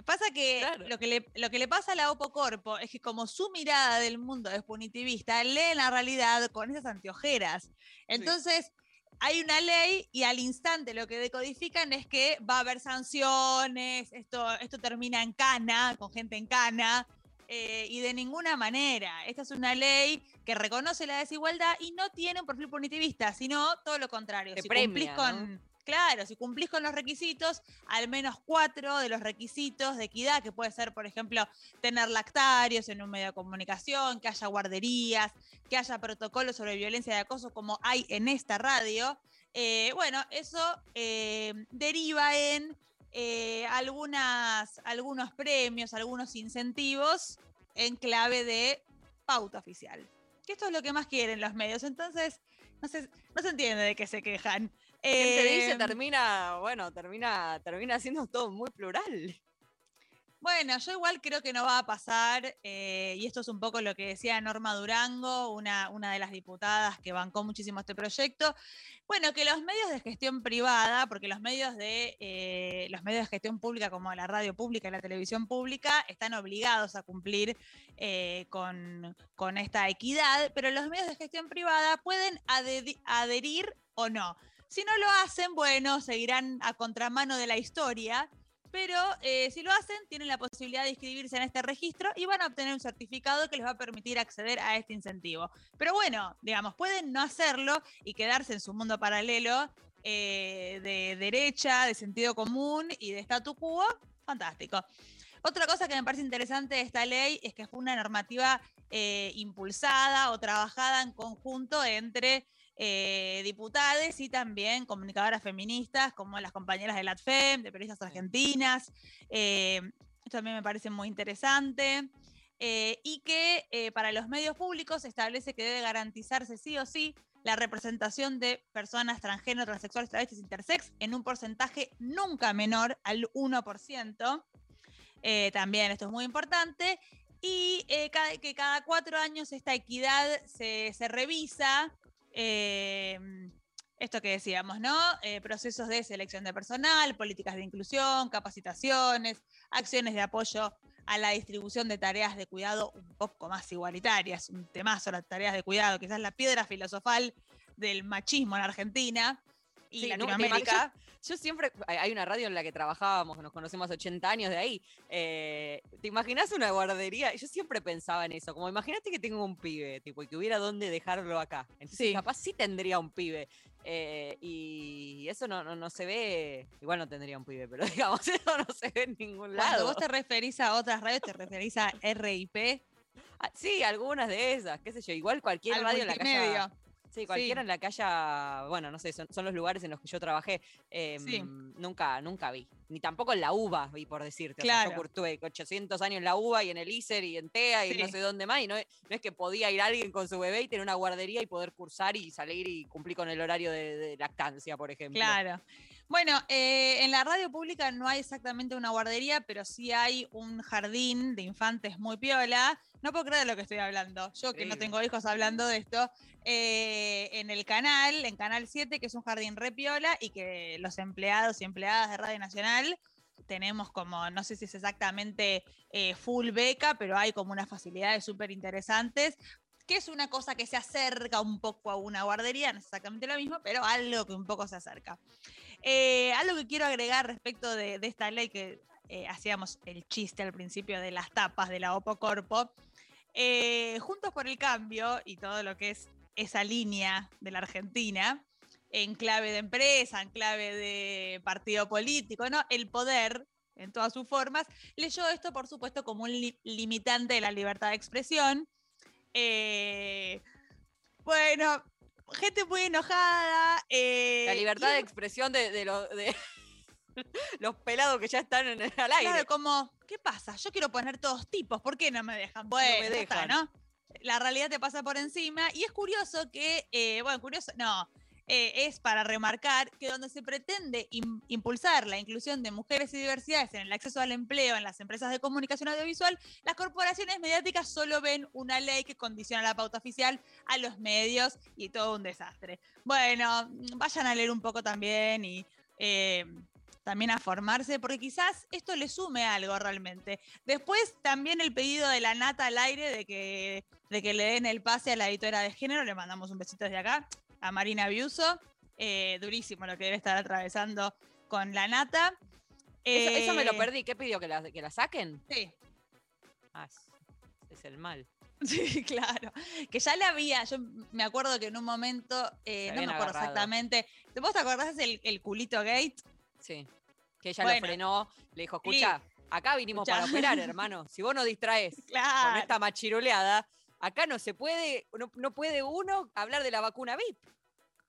S7: Pasa que,
S3: Claro.
S7: lo, que le, lo que le pasa a la Opo Corpo es que como su mirada del mundo es punitivista, lee la realidad con esas anteojeras. Entonces, hay una ley y al instante lo que decodifican es que va a haber sanciones, esto, esto termina en cana, con gente en cana, eh, y de ninguna manera. Esta es una ley que reconoce la desigualdad y no tiene un perfil punitivista, sino todo lo contrario.
S3: Te
S7: si
S3: premia,
S7: cumplís con. Claro, si cumplís con los requisitos, al menos cuatro de los requisitos de equidad, que puede ser, por ejemplo, tener lactarios en un medio de comunicación, que haya guarderías, que haya protocolos sobre violencia y acoso como hay en esta radio. eh, bueno, eso eh, deriva en eh, algunos premios, algunos incentivos en clave de pauta oficial. Que esto es lo que más quieren los medios. Entonces, no se, no se entiende de qué se quejan.
S3: Quien te dice
S7: Eh,
S3: termina, bueno, termina, termina siendo todo muy plural.
S7: Bueno, yo igual creo que no va a pasar, eh, y esto es un poco lo que decía Norma Durango, una, una de las diputadas que bancó muchísimo este proyecto. Bueno, que los medios de gestión privada, porque los medios de eh, los medios de gestión pública, como la radio pública y la televisión pública, están obligados a cumplir eh, con, con esta equidad, pero los medios de gestión privada pueden adhe- adherir o no. Si no lo hacen, bueno, seguirán a contramano de la historia pero eh, si lo hacen, tienen la posibilidad de inscribirse en este registro y van a obtener un certificado que les va a permitir acceder a este incentivo. Pero bueno, digamos, pueden no hacerlo y quedarse en su mundo paralelo eh, de derecha, de sentido común y de statu quo. Fantástico. Otra cosa que me parece interesante de esta ley es que fue una normativa eh, impulsada o trabajada en conjunto entre eh, diputadas y también comunicadoras feministas como las compañeras de LATFEM, de periodistas argentinas. Eh, esto también me parece muy interesante. Eh, y que eh, para los medios públicos establece que debe garantizarse sí o sí la representación de personas transgénero, transexuales, travestis, intersex en un porcentaje nunca menor al 1%. Eh, también esto es muy importante. Y eh, cada- que cada cuatro años esta equidad se, se revisa. Eh, esto que decíamos, ¿no? Eh, procesos de selección de personal, políticas de inclusión, capacitaciones, acciones de apoyo a la distribución de tareas de cuidado un poco más igualitarias, un temazo las tareas de cuidado, quizás la piedra filosofal del machismo en Argentina y
S3: Sí, no,
S7: Latinoamérica.
S3: te- yo, <laughs> yo siempre, hay una radio en la que trabajábamos, nos conocemos 80 años de ahí. eh, ¿Te imaginas una guardería? Yo siempre pensaba en eso, como imagínate que tengo un pibe, tipo, y que hubiera dónde dejarlo acá. Entonces,
S7: Sí.
S3: capaz sí tendría un pibe. eh, y eso no, no, no se ve, igual no tendría un pibe, pero <laughs> digamos, eso no se ve en ningún
S7: Cuando
S3: lado.
S7: vos te referís a otras radios, te referís a RIP,
S3: Ah, Sí, algunas de esas, qué sé yo, igual cualquier
S7: al
S3: radio en la que Sí, cualquiera en la que haya, bueno, no sé, son, son los lugares en los que yo trabajé. eh,
S7: Sí.
S3: Nunca, nunca vi. Ni tampoco en la UBA vi, por decirte. O sea,
S7: Claro.
S3: yo tuve 800 años en la UBA y en el ISER y en TEA y
S7: Sí.
S3: no sé dónde más. Y no, es- no es que podía ir alguien con su bebé y tener una guardería y poder cursar y salir y cumplir con el horario de, de lactancia, por ejemplo.
S7: Claro. Bueno, eh, en la radio pública no hay exactamente una guardería, pero sí hay un jardín de infantes muy piola. No puedo creer de lo que estoy hablando. Yo que no tengo hijos hablando de esto. eh, en el canal, en Canal 7, que es un jardín re piola y que los empleados y empleadas de Radio Nacional tenemos como, no sé si es exactamente eh, full beca, pero hay como unas facilidades súper interesantes que es una cosa que se acerca un poco a una guardería, no es exactamente lo mismo, pero algo que un poco se acerca. Eh, algo que quiero agregar respecto de, esta ley que eh, hacíamos el chiste al principio de las tapas de la Opo Corpo, eh, Juntos por el Cambio y todo lo que es esa línea de la Argentina, en clave de empresa, en clave de partido político, ¿no? El poder en todas sus formas, leyó esto, por supuesto, como un li- limitante de la libertad de expresión. Bueno, gente muy enojada. eh,
S3: La
S7: y
S3: libertad de
S7: es-
S3: expresión de, de lo- de <laughs> los pelados que ya están en el, al aire.
S7: Claro, como, ¿qué pasa? Yo quiero poner todos tipos, ¿por qué no me dejan? Bueno,
S3: me
S7: está. ¿no? La realidad te pasa por encima y es curioso que, eh, bueno, curioso, no, eh, es para remarcar que donde se pretende im- impulsar la inclusión de mujeres y diversidades en el acceso al empleo en las empresas de comunicación audiovisual, las corporaciones mediáticas solo ven una ley que condiciona la pauta oficial a los medios y todo un desastre. Bueno, vayan a leer un poco también y... eh, también a formarse, porque quizás esto le sume algo realmente. Después también el pedido de la nata al aire de que, de que le den el pase a la editora de género, le mandamos un besito desde acá, a Marina Biuso, eh, durísimo lo que debe estar atravesando con la nata.
S3: Eso, eso me lo
S7: Eh,
S3: perdí. ¿Qué pidió? ¿Que la, que la saquen?
S7: Sí,
S3: Ah, es, el mal. <laughs>
S7: Sí, claro. Que ya la había, yo me acuerdo que en un momento, eh, no me acuerdo
S3: agarrado.
S7: exactamente, ¿vos te acordás del el culito gate?
S3: Sí. Que ella
S7: Bueno.
S3: lo frenó, le dijo, escucha, acá vinimos
S7: Escuchá.
S3: para operar, hermano. Si vos no distraes <laughs> con esta machiruleada, acá no se puede, no, no puede uno hablar de la vacuna VIP.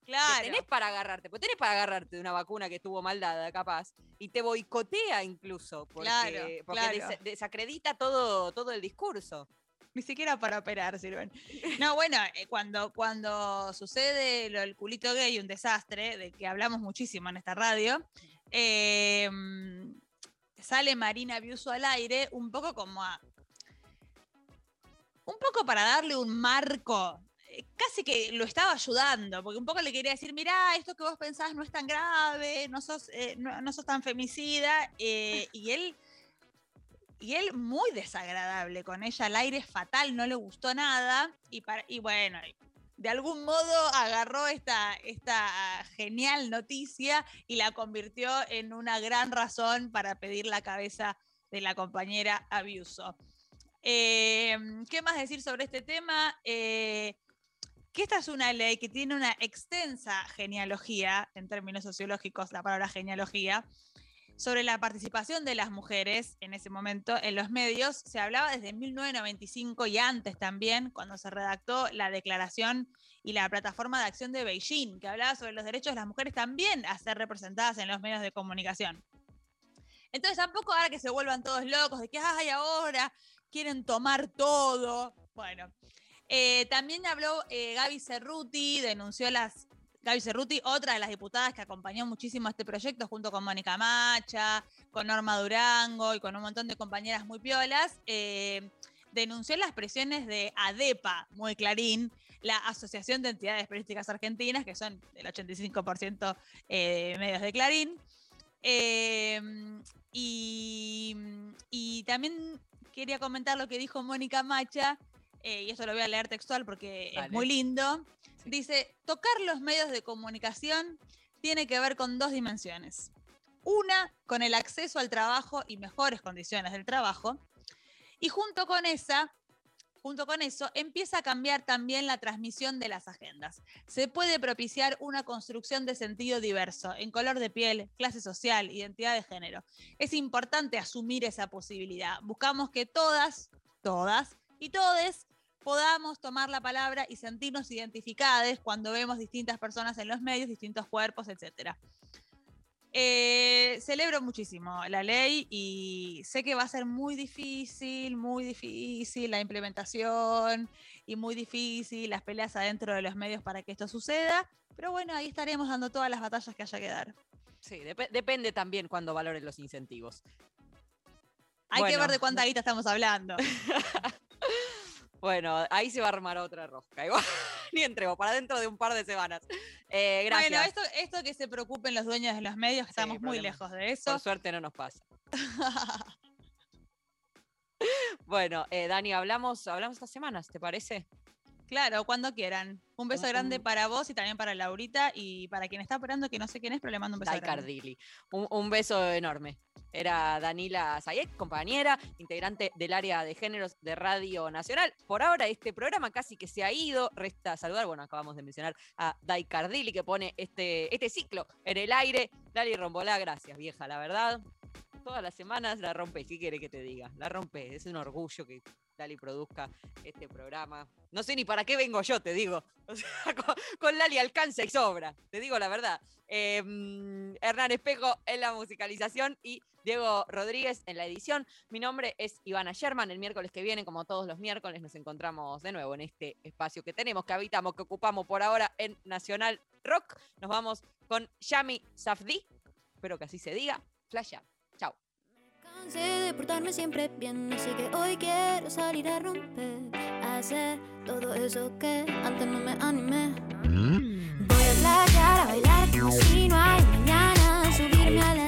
S3: Que
S7: Claro.
S3: tenés para agarrarte, pues tenés para agarrarte de una vacuna que estuvo mal dada, capaz, y te boicotea incluso, porque,
S7: Claro,
S3: porque
S7: claro.
S3: des- desacredita todo, todo el discurso.
S7: Ni siquiera para operar sirven. No, bueno, eh, cuando, cuando sucede lo del culito gay, un desastre, de que hablamos muchísimo en esta radio, eh, mm, sale Marina Biuso al aire un poco como a... Un poco para darle un marco. eh, Casi que lo estaba ayudando, porque un poco le quería decir, mirá, esto que vos pensás no es tan grave, no sos, eh, no, sos tan femicida, eh, y él y él muy desagradable con ella, al aire fatal, no le gustó nada. Y, para, y bueno, de algún modo agarró esta, esta genial noticia y la convirtió en una gran razón para pedir la cabeza de la compañera Abuso. Eh, ¿Qué más decir sobre este tema? Eh, que esta es una ley que tiene una extensa genealogía, en términos sociológicos, la palabra genealogía, sobre la participación de las mujeres en ese momento en los medios. Se hablaba desde 1995 y antes también, cuando se redactó la declaración y la plataforma de acción de Beijing, que hablaba sobre los derechos de las mujeres también a ser representadas en los medios de comunicación. Entonces tampoco ahora que se vuelvan todos locos de que, ay, ahora quieren tomar todo. Bueno, eh, también habló eh, Gaby Cerruti, denunció las Gaby Cerruti, otra de las diputadas que acompañó muchísimo este proyecto, junto con Mónica Macha, con Norma Durango y con un montón de compañeras muy piolas, eh, denunció las presiones de ADEPA, muy clarín, la Asociación de Entidades Periodísticas Argentinas, que son el 85% eh, de medios de Clarín. Y también quería comentar lo que dijo Mónica Macha, eh, y esto lo voy a leer textual porque es muy lindo.
S3: Sí.
S7: Dice, tocar los medios de comunicación tiene que ver con dos dimensiones. Una, con el acceso al trabajo y mejores condiciones del trabajo. Y junto con esa, junto con eso, empieza a cambiar también la transmisión de las agendas. Se puede propiciar una construcción de sentido diverso, en color de piel, clase social, identidad de género. Es importante asumir esa posibilidad. Buscamos que todas, todas y todes podamos tomar la palabra y sentirnos identificadas cuando vemos distintas personas en los medios, distintos cuerpos, etc. Eh, celebro muchísimo la ley y sé que va a ser muy difícil, muy difícil la implementación y muy difícil las peleas adentro de los medios para que esto suceda, pero bueno, ahí estaremos dando todas las batallas que haya que dar.
S3: Sí, dep- depende también cuando valoren los incentivos.
S7: Hay que ver de cuánta guita estamos hablando. <laughs>
S3: Bueno, ahí se va a armar otra rosca. Igual, <laughs> ni entrego, para dentro de un par de semanas. Eh, gracias.
S7: Bueno, esto, esto que se preocupen los dueños de los medios,
S3: Sí,
S7: estamos muy lejos de eso.
S3: Por suerte no nos pasa. <laughs> Bueno, eh, Dani, hablamos, hablamos estas semanas, ¿te parece?
S7: Claro, cuando quieran. Un beso grande para vos y también para Laurita. Y para quien está esperando, que no sé quién es, pero le mando un beso
S3: Dai
S7: grande.
S3: Cardilli. Un, un beso enorme. Era Danila Sayek, compañera, integrante del área de géneros de Radio Nacional. Por ahora este programa casi que se ha ido. Resta saludar, bueno, acabamos de mencionar a Dai Cardilli que pone este, este ciclo en el aire. Dali Rombolá, gracias vieja, la verdad. Todas las semanas la rompes, ¿qué quiere que te diga? La rompes, es un orgullo que Lali produzca este programa. No sé ni para qué vengo yo, te digo. <laughs> Con, con Lali alcanza y sobra, te digo la verdad. Mm, Hernán Espejo en la musicalización y Diego Rodríguez en la edición. Mi nombre es Ivana Sherman. El miércoles que viene, como todos los miércoles, nos encontramos de nuevo en este espacio que tenemos, que habitamos, que ocupamos por ahora en Nacional Rock. Nos vamos con Yami Safdi. Espero que así se diga. Flash.
S8: Cansé de portarme siempre bien, así que hoy quiero salir a romper, hacer todo eso que antes no me animé. Voy a playa a bailar como si no hay mañana, subirme a la